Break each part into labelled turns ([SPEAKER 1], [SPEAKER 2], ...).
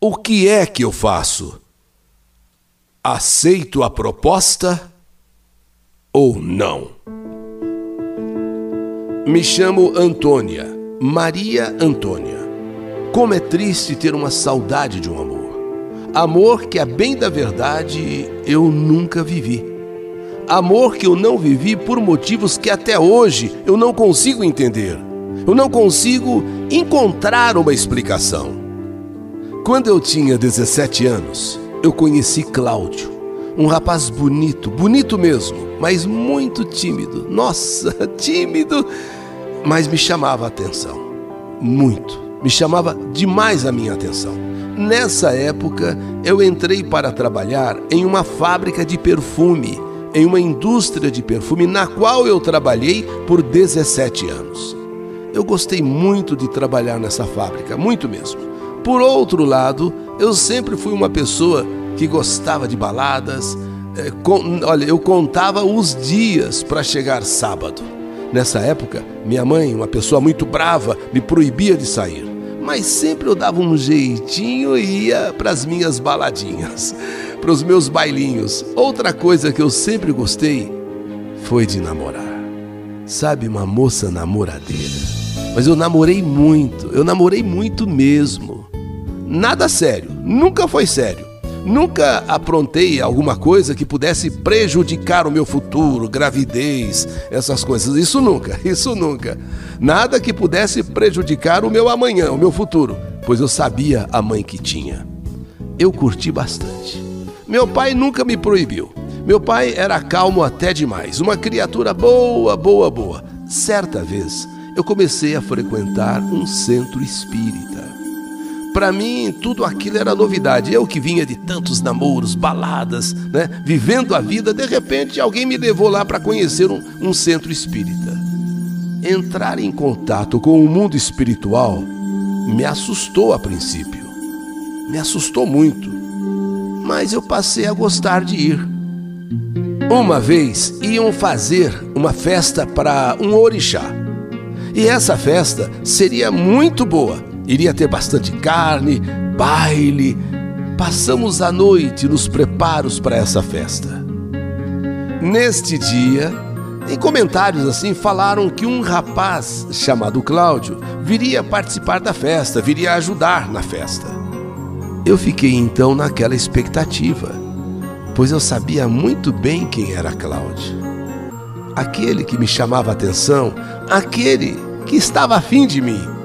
[SPEAKER 1] O que é que eu faço? Aceito a proposta ou não? Me chamo Antônia, Maria Antônia. Como é triste ter uma saudade de um amor. Amor que, a bem da verdade, eu nunca vivi. Amor que eu não vivi por motivos que até hoje eu não consigo entender. Eu não consigo encontrar uma explicação. Quando eu tinha 17 anos, eu conheci Cláudio, um rapaz bonito, bonito mesmo, mas muito tímido. Nossa, tímido! Mas me chamava a atenção. Muito. Me chamava demais a minha atenção. Nessa época, eu entrei para trabalhar em uma fábrica de perfume, em uma indústria de perfume na qual eu trabalhei por 17 anos. Eu gostei muito de trabalhar nessa fábrica, muito mesmo. Por outro lado, eu sempre fui uma pessoa que gostava de baladas. É, com, olha, eu contava os dias para chegar sábado. Nessa época, minha mãe, uma pessoa muito brava, me proibia de sair. Mas sempre eu dava um jeitinho e ia para as minhas baladinhas, para os meus bailinhos. Outra coisa que eu sempre gostei foi de namorar. Sabe, uma moça namoradeira. Mas eu namorei muito, eu namorei muito mesmo. Nada sério, nunca foi sério. Nunca aprontei alguma coisa que pudesse prejudicar o meu futuro, gravidez, essas coisas. Isso nunca, isso nunca. Nada que pudesse prejudicar o meu amanhã, o meu futuro, pois eu sabia a mãe que tinha. Eu curti bastante. Meu pai nunca me proibiu. Meu pai era calmo até demais, uma criatura boa, boa, boa. Certa vez, eu comecei a frequentar um centro espírita. Para mim, tudo aquilo era novidade. Eu que vinha de tantos namoros, baladas, né? vivendo a vida, de repente alguém me levou lá para conhecer um, um centro espírita. Entrar em contato com o mundo espiritual me assustou a princípio. Me assustou muito. Mas eu passei a gostar de ir. Uma vez iam fazer uma festa para um orixá. E essa festa seria muito boa Iria ter bastante carne, baile. Passamos a noite nos preparos para essa festa. Neste dia, em comentários assim, falaram que um rapaz chamado Cláudio viria participar da festa, viria ajudar na festa. Eu fiquei então naquela expectativa, pois eu sabia muito bem quem era Cláudio. Aquele que me chamava atenção, aquele que estava afim de mim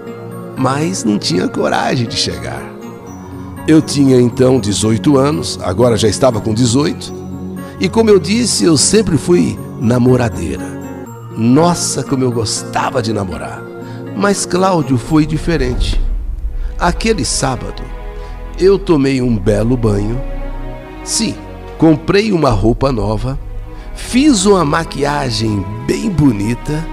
[SPEAKER 1] mas não tinha coragem de chegar. Eu tinha então 18 anos, agora já estava com 18, e como eu disse, eu sempre fui namoradeira. Nossa, como eu gostava de namorar. Mas Cláudio foi diferente. Aquele sábado, eu tomei um belo banho. Sim, comprei uma roupa nova, fiz uma maquiagem bem bonita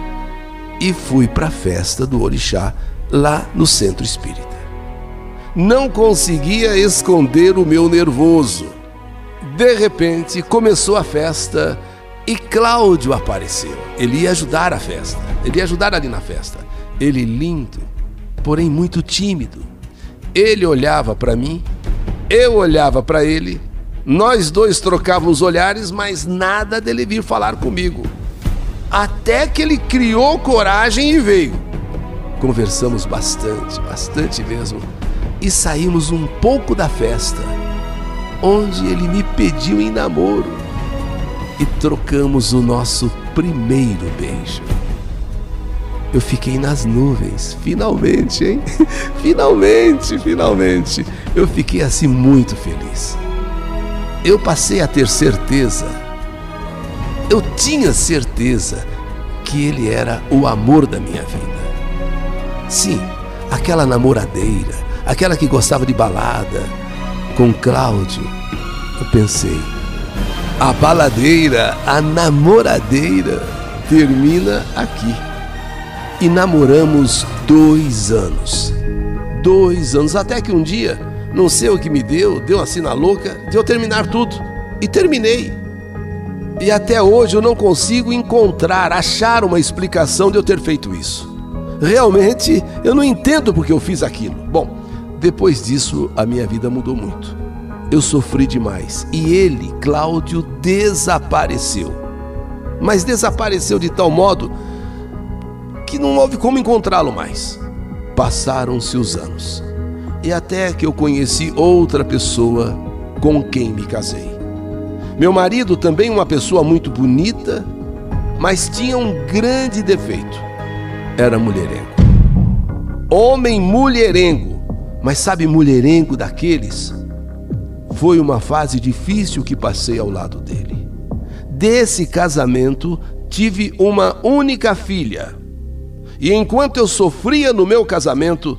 [SPEAKER 1] e fui para a festa do Orixá lá no centro espírita. Não conseguia esconder o meu nervoso. De repente começou a festa e Cláudio apareceu. Ele ia ajudar a festa, ele ia ajudar ali na festa. Ele lindo, porém muito tímido. Ele olhava para mim, eu olhava para ele. Nós dois trocávamos olhares, mas nada dele vir falar comigo. Até que ele criou coragem e veio. Conversamos bastante, bastante mesmo, e saímos um pouco da festa, onde ele me pediu em namoro e trocamos o nosso primeiro beijo. Eu fiquei nas nuvens, finalmente, hein? finalmente, finalmente. Eu fiquei assim muito feliz. Eu passei a ter certeza, eu tinha certeza que ele era o amor da minha vida. Sim, aquela namoradeira, aquela que gostava de balada. Com Cláudio, eu pensei, a baladeira, a namoradeira termina aqui. E namoramos dois anos. Dois anos, até que um dia, não sei o que me deu, deu assim na louca, de eu terminar tudo. E terminei. E até hoje eu não consigo encontrar, achar uma explicação de eu ter feito isso. Realmente, eu não entendo porque eu fiz aquilo. Bom, Depois disso, a minha vida mudou muito. Eu sofri demais e ele, Cláudio, desapareceu. Mas desapareceu de tal modo que não houve como encontrá-lo mais. Passaram-se os anos e até que eu conheci outra pessoa com quem me casei. Meu marido, também uma pessoa muito bonita, mas tinha um grande defeito: era mulherengo. Homem mulherengo mas sabe, mulherengo daqueles? Foi uma fase difícil que passei ao lado dele. Desse casamento, tive uma única filha. E enquanto eu sofria no meu casamento,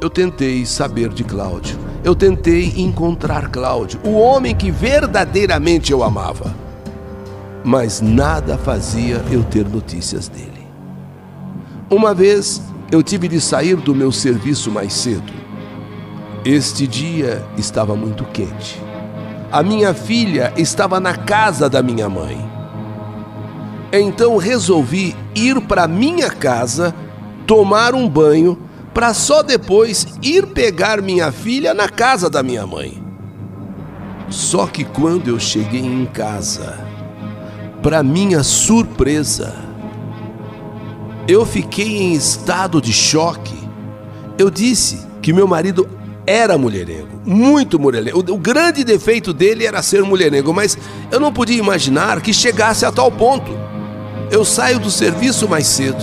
[SPEAKER 1] eu tentei saber de Cláudio. Eu tentei encontrar Cláudio, o homem que verdadeiramente eu amava. Mas nada fazia eu ter notícias dele. Uma vez eu tive de sair do meu serviço mais cedo. Este dia estava muito quente. A minha filha estava na casa da minha mãe. Então resolvi ir para minha casa, tomar um banho, para só depois ir pegar minha filha na casa da minha mãe. Só que quando eu cheguei em casa, para minha surpresa, eu fiquei em estado de choque. Eu disse que meu marido era mulherengo, muito mulherengo. O, grande defeito dele era ser mulherengo, mas eu não podia imaginar que chegasse a tal ponto. Eu saio do serviço mais cedo,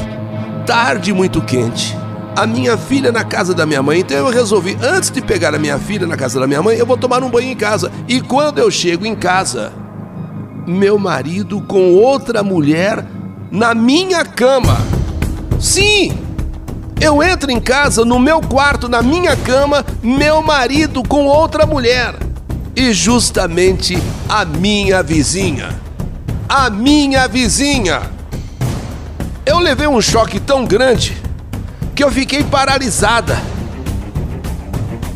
[SPEAKER 1] tarde muito quente. A minha filha na casa da minha mãe, então eu resolvi, antes de pegar a minha filha na casa da minha mãe, eu vou tomar um banho em casa. E quando eu chego em casa, meu marido com outra mulher na minha cama. Sim, eu entro em casa, no meu quarto, na minha cama, meu marido com outra mulher. E justamente a minha vizinha. A minha vizinha. Eu levei um choque tão grande que eu fiquei paralisada.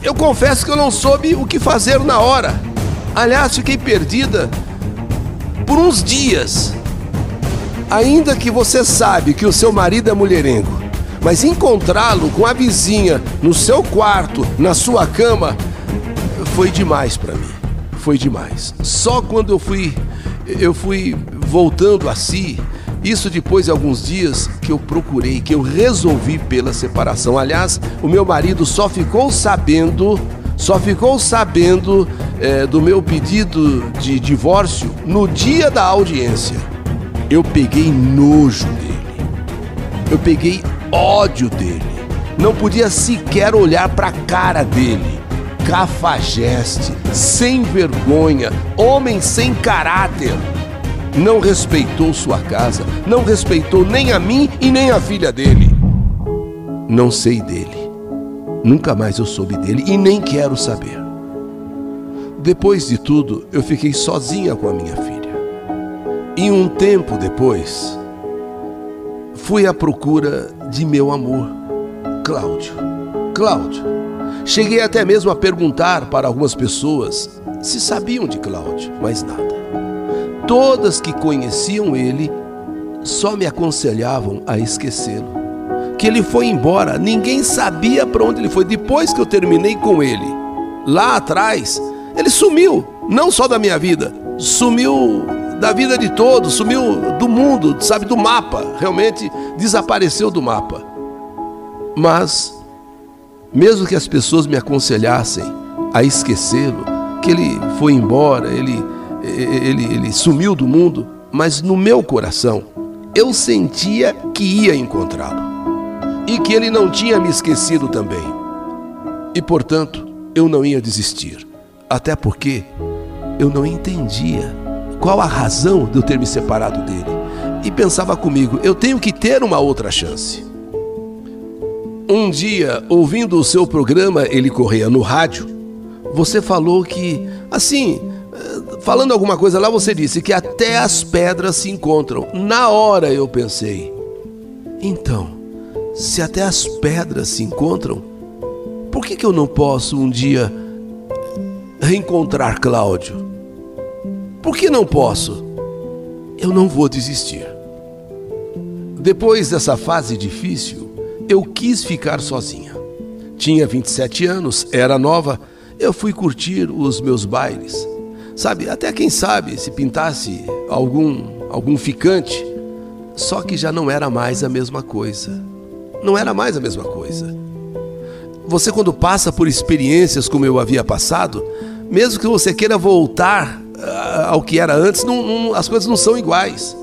[SPEAKER 1] Eu confesso que eu não soube o que fazer na hora. Aliás, fiquei perdida por uns dias. Ainda que você sabe que o seu marido é mulherengo, mas encontrá-lo com a vizinha no seu quarto, na sua cama, foi demais para mim. Foi demais. Só quando eu fui eu fui voltando a si, isso depois de alguns dias que eu procurei, que eu resolvi pela separação. Aliás, o meu marido só ficou sabendo, só ficou sabendo é, do meu pedido de divórcio no dia da audiência. Eu peguei nojo dele. Eu peguei ódio dele. Não podia sequer olhar para a cara dele. Cafajeste, sem vergonha, homem sem caráter. Não respeitou sua casa, não respeitou nem a mim e nem a filha dele. Não sei dele. Nunca mais eu soube dele e nem quero saber. Depois de tudo, eu fiquei sozinha com a minha filha. E um tempo depois, fui à procura de meu amor, Cláudio. Cláudio. Cheguei até mesmo a perguntar para algumas pessoas se sabiam de Cláudio, mas nada. Todas que conheciam ele só me aconselhavam a esquecê-lo. Que ele foi embora, ninguém sabia para onde ele foi. Depois que eu terminei com ele, lá atrás, ele sumiu, não só da minha vida, sumiu da vida de todos, sumiu do mundo, sabe, do mapa, realmente desapareceu do mapa. Mas, mesmo que as pessoas me aconselhassem a esquecê-lo, que ele foi embora, ele, ele, ele sumiu do mundo, mas no meu coração eu sentia que ia encontrá-lo e que ele não tinha me esquecido também. E portanto, eu não ia desistir, até porque eu não entendia qual a razão de eu ter me separado dele. E pensava comigo, eu tenho que ter uma outra chance. Um dia, ouvindo o seu programa Ele Correia no rádio, você falou que, assim, eh, falando alguma coisa lá, você disse que até as pedras se encontram. Na hora eu pensei, então, se até as pedras se encontram, por que, que eu não posso um dia reencontrar Cláudio? Por que não posso? Eu não vou desistir. Depois dessa fase difícil, eu quis ficar sozinha. Tinha 27 anos, era nova, eu fui curtir os meus bailes. Sabe, até quem sabe se pintasse algum algum ficante, só que já não era mais a mesma coisa. Não era mais a mesma coisa. Você quando passa por experiências como eu havia passado, mesmo que você queira voltar ao que era antes, não, não, as coisas não são iguais.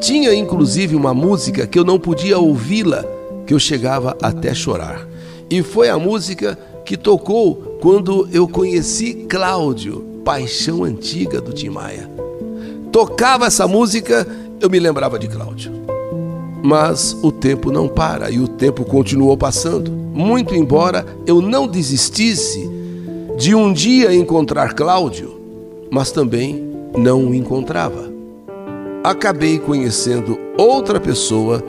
[SPEAKER 1] Tinha inclusive uma música que eu não podia ouvi-la, que eu chegava até chorar. E foi a música que tocou quando eu conheci Cláudio, paixão antiga do Tim Maia. Tocava essa música, eu me lembrava de Cláudio. Mas o tempo não para e o tempo continuou passando. Muito embora eu não desistisse de um dia encontrar Cláudio, mas também não o encontrava. Acabei conhecendo outra pessoa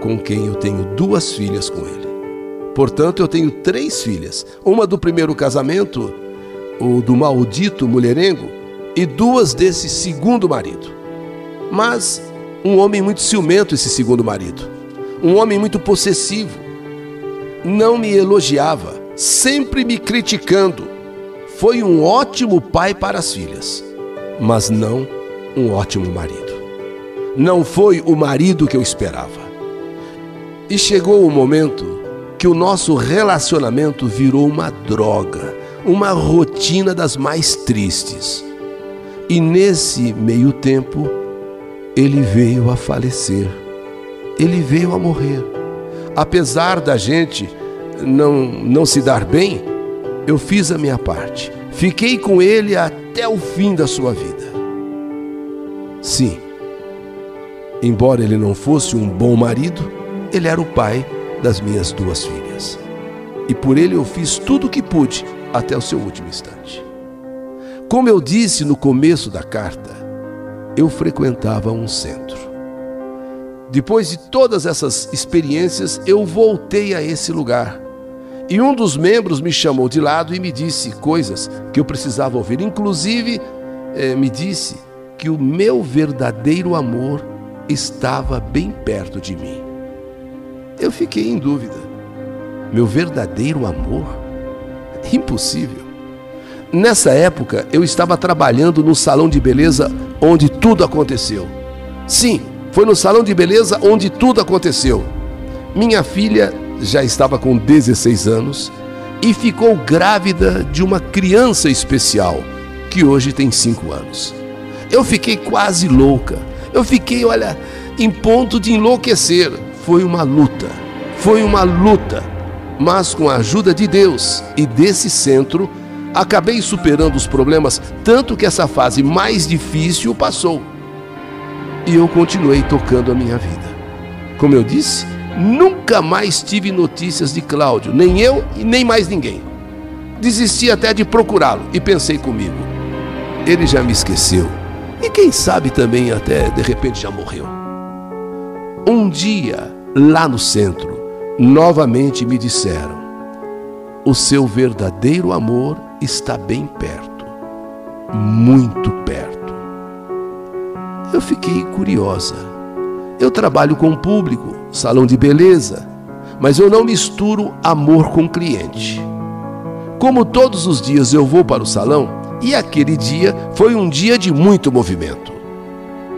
[SPEAKER 1] com quem eu tenho duas filhas com ele. Portanto, eu tenho três filhas: uma do primeiro casamento, o do maldito mulherengo, e duas desse segundo marido. Mas um homem muito ciumento, esse segundo marido. Um homem muito possessivo. Não me elogiava, sempre me criticando. Foi um ótimo pai para as filhas, mas não um ótimo marido. Não foi o marido que eu esperava. E chegou o momento que o nosso relacionamento virou uma droga, uma rotina das mais tristes. E nesse meio tempo, ele veio a falecer, ele veio a morrer. Apesar da gente não, não se dar bem, eu fiz a minha parte. Fiquei com ele até o fim da sua vida. Sim, embora ele não fosse um bom marido, ele era o pai das minhas duas filhas. E por ele eu fiz tudo o que pude até o seu último instante. Como eu disse no começo da carta, eu frequentava um centro. Depois de todas essas experiências, eu voltei a esse lugar. E um dos membros me chamou de lado e me disse coisas que eu precisava ouvir. Inclusive, eh, me disse que o meu verdadeiro amor estava bem perto de mim eu fiquei em dúvida. Meu verdadeiro amor? Impossível. Nessa época, eu estava trabalhando no salão de beleza onde tudo aconteceu. Sim, foi no salão de beleza onde tudo aconteceu. Minha filha já estava com 16 anos e ficou grávida de uma criança especial, que hoje tem 5 anos. Eu fiquei quase louca. Eu fiquei, olha, em ponto de enlouquecer foi uma luta. Foi uma luta. Mas com a ajuda de Deus e desse centro, acabei superando os problemas, tanto que essa fase mais difícil passou. E eu continuei tocando a minha vida. Como eu disse, nunca mais tive notícias de Cláudio, nem eu e nem mais ninguém. Desisti até de procurá-lo e pensei comigo: ele já me esqueceu. E quem sabe também até de repente já morreu. Um dia, lá no centro, novamente me disseram: o seu verdadeiro amor está bem perto, muito perto. Eu fiquei curiosa. Eu trabalho com o público, salão de beleza, mas eu não misturo amor com cliente. Como todos os dias eu vou para o salão, e aquele dia foi um dia de muito movimento.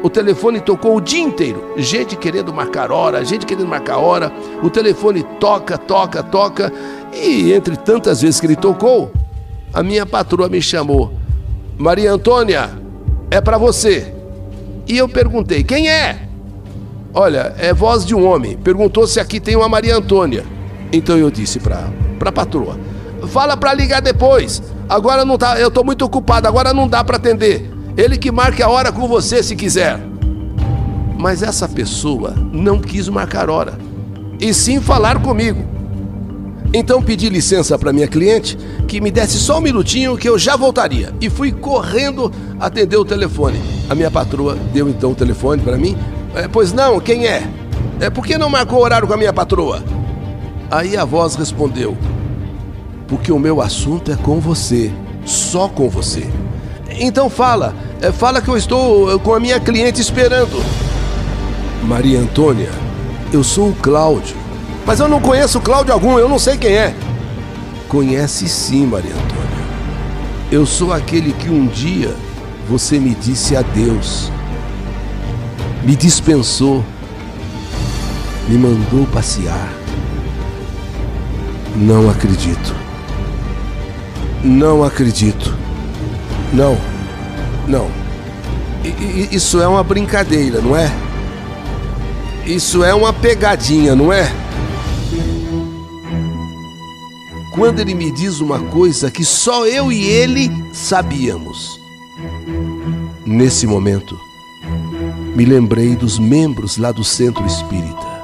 [SPEAKER 1] O telefone tocou o dia inteiro. Gente querendo marcar hora, gente querendo marcar hora. O telefone toca, toca, toca. E entre tantas vezes que ele tocou, a minha patroa me chamou. Maria Antônia, é para você. E eu perguntei: quem é? Olha, é voz de um homem. Perguntou se aqui tem uma Maria Antônia. Então eu disse para a patroa: fala para ligar depois. Agora não tá, eu estou muito ocupado, agora não dá para atender. Ele que marque a hora com você se quiser. Mas essa pessoa não quis marcar hora, e sim falar comigo. Então pedi licença para minha cliente que me desse só um minutinho que eu já voltaria. E fui correndo atender o telefone. A minha patroa deu então o telefone para mim. É, pois não, quem é? é? Por que não marcou horário com a minha patroa? Aí a voz respondeu: Porque o meu assunto é com você, só com você. Então fala, é, fala que eu estou com a minha cliente esperando. Maria Antônia, eu sou o Cláudio. Mas eu não conheço Cláudio algum, eu não sei quem é. conhece sim, Maria Antônia. Eu sou aquele que um dia você me disse adeus, me dispensou, me mandou passear. Não acredito. Não acredito. Não, não. Isso é uma brincadeira, não é? Isso é uma pegadinha, não é? Quando ele me diz uma coisa que só eu e ele sabíamos. Nesse momento, me lembrei dos membros lá do centro espírita.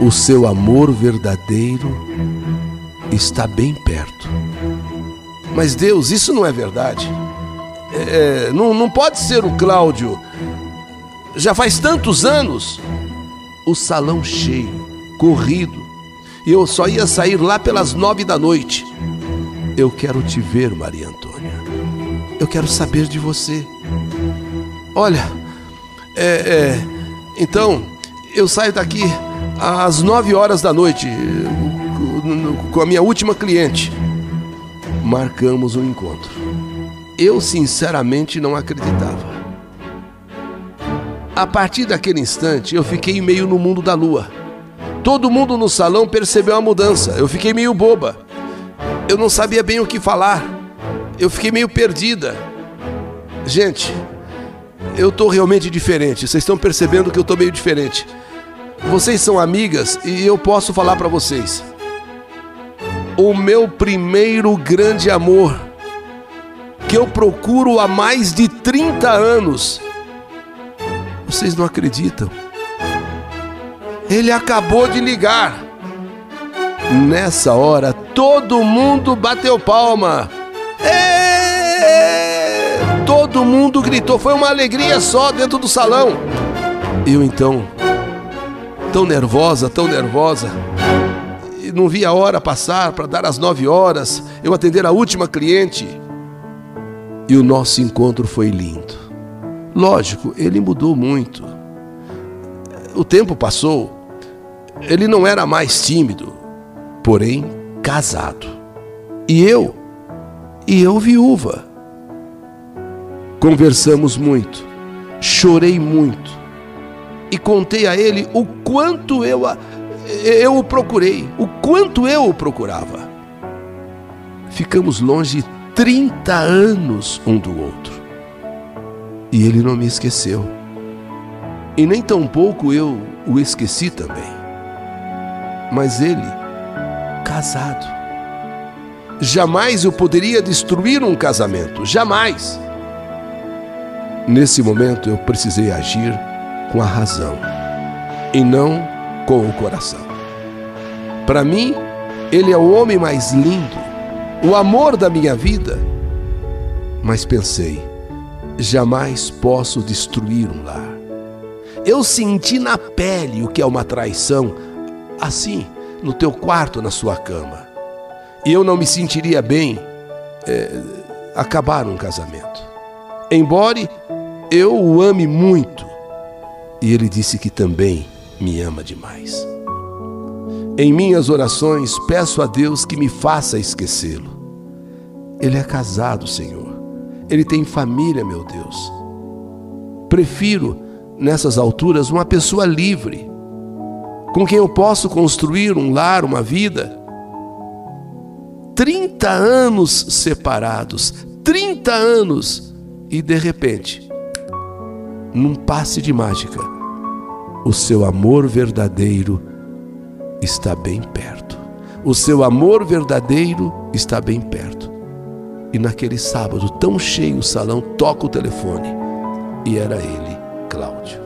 [SPEAKER 1] O seu amor verdadeiro está bem perto. Mas Deus, isso não é verdade. É, não, não pode ser o Cláudio já faz tantos anos, o salão cheio, corrido, e eu só ia sair lá pelas nove da noite. Eu quero te ver, Maria Antônia. Eu quero saber de você. Olha, é, é, então eu saio daqui às nove horas da noite com a minha última cliente. Marcamos um encontro. Eu sinceramente não acreditava. A partir daquele instante, eu fiquei meio no mundo da lua. Todo mundo no salão percebeu a mudança. Eu fiquei meio boba. Eu não sabia bem o que falar. Eu fiquei meio perdida. Gente, eu tô realmente diferente. Vocês estão percebendo que eu tô meio diferente. Vocês são amigas e eu posso falar para vocês. O meu primeiro grande amor, que eu procuro há mais de 30 anos, vocês não acreditam. Ele acabou de ligar. Nessa hora, todo mundo bateu palma. É! Todo mundo gritou. Foi uma alegria só dentro do salão. Eu então, tão nervosa, tão nervosa, não vi a hora passar para dar as nove horas, eu atender a última cliente. E o nosso encontro foi lindo. Lógico, ele mudou muito. O tempo passou, ele não era mais tímido, porém casado. E eu, e eu viúva. Conversamos muito, chorei muito e contei a ele o quanto eu, eu o procurei, o quanto eu o procurava. Ficamos longe 30 anos um do outro. E ele não me esqueceu. E nem tampouco eu o esqueci também. Mas ele, casado. Jamais eu poderia destruir um casamento, jamais. Nesse momento eu precisei agir com a razão e não com o coração. Para mim, ele é o homem mais lindo, o amor da minha vida. Mas pensei, jamais posso destruir um lar. Eu senti na pele o que é uma traição, assim, no teu quarto, na sua cama. E eu não me sentiria bem é, acabar um casamento. Embora eu o ame muito, e ele disse que também me ama demais. Em minhas orações, peço a Deus que me faça esquecê-lo. Ele é casado, Senhor. Ele tem família, meu Deus. Prefiro, nessas alturas, uma pessoa livre, com quem eu posso construir um lar, uma vida. 30 anos separados, 30 anos, e de repente, num passe de mágica, o seu amor verdadeiro está bem perto. O seu amor verdadeiro está bem perto. E naquele sábado, tão cheio o salão, toca o telefone. E era ele, Cláudio.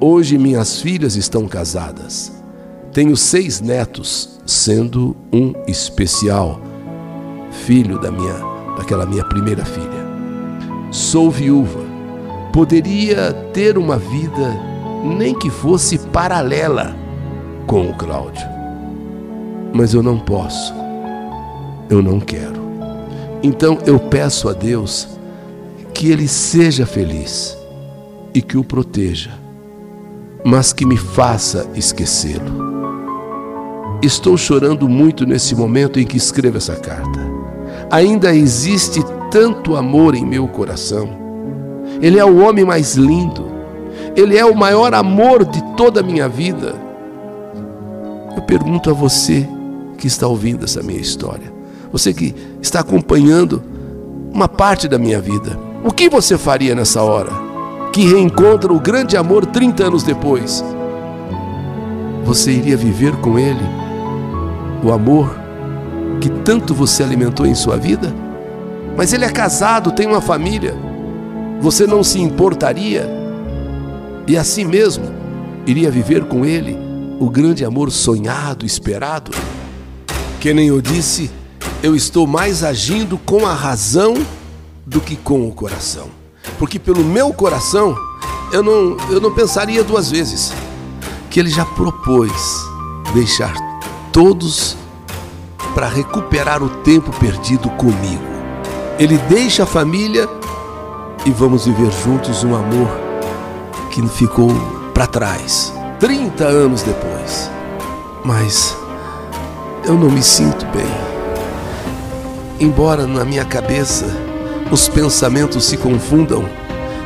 [SPEAKER 1] Hoje minhas filhas estão casadas. Tenho seis netos, sendo um especial, filho da minha, daquela minha primeira filha. Sou viúva. Poderia ter uma vida nem que fosse paralela com o Cláudio. Mas eu não posso. Eu não quero. Então eu peço a Deus que ele seja feliz e que o proteja, mas que me faça esquecê-lo. Estou chorando muito nesse momento em que escrevo essa carta. Ainda existe tanto amor em meu coração. Ele é o homem mais lindo. Ele é o maior amor de toda a minha vida. Eu pergunto a você que está ouvindo essa minha história, você que está acompanhando uma parte da minha vida, o que você faria nessa hora? Que reencontra o grande amor 30 anos depois. Você iria viver com ele o amor que tanto você alimentou em sua vida? Mas ele é casado, tem uma família. Você não se importaria e assim mesmo iria viver com ele o grande amor sonhado, esperado? Que nem eu disse, eu estou mais agindo com a razão do que com o coração. Porque pelo meu coração, eu não, eu não pensaria duas vezes que ele já propôs deixar todos para recuperar o tempo perdido comigo. Ele deixa a família e vamos viver juntos um amor que ficou para trás, 30 anos depois. Mas eu não me sinto bem. Embora na minha cabeça os pensamentos se confundam,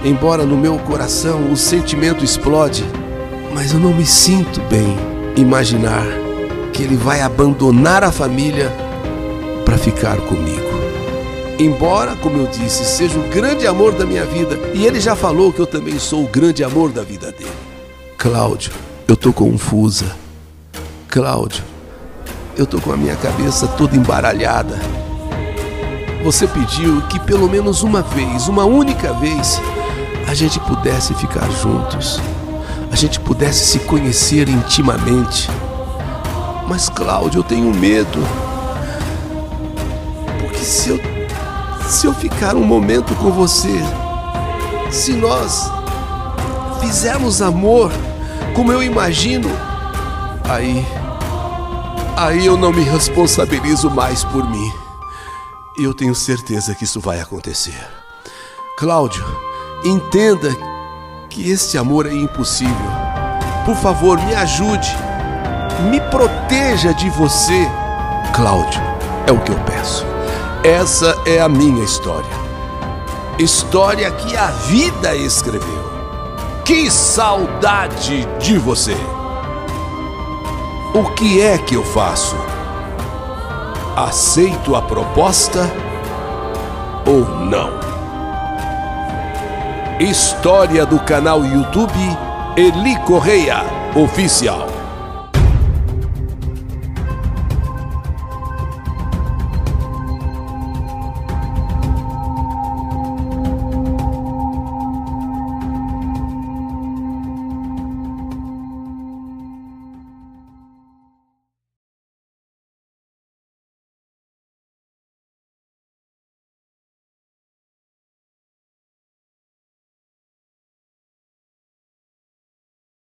[SPEAKER 1] embora no meu coração o sentimento explode, mas eu não me sinto bem imaginar que ele vai abandonar a família para ficar comigo. Embora, como eu disse, seja o grande amor da minha vida, e ele já falou que eu também sou o grande amor da vida dele. Cláudio, eu tô confusa. Cláudio, eu tô com a minha cabeça toda embaralhada. Você pediu que pelo menos uma vez, uma única vez, a gente pudesse ficar juntos, a gente pudesse se conhecer intimamente. Mas, Cláudio, eu tenho medo. Porque se eu, se eu ficar um momento com você, se nós fizermos amor como eu imagino, aí aí eu não me responsabilizo mais por mim. Eu tenho certeza que isso vai acontecer. Cláudio, entenda que este amor é impossível. Por favor, me ajude. Me proteja de você. Cláudio, é o que eu peço. Essa é a minha história. História que a vida escreveu. Que saudade de você! O que é que eu faço? Aceito a proposta ou não? História do canal YouTube Eli Correia Oficial.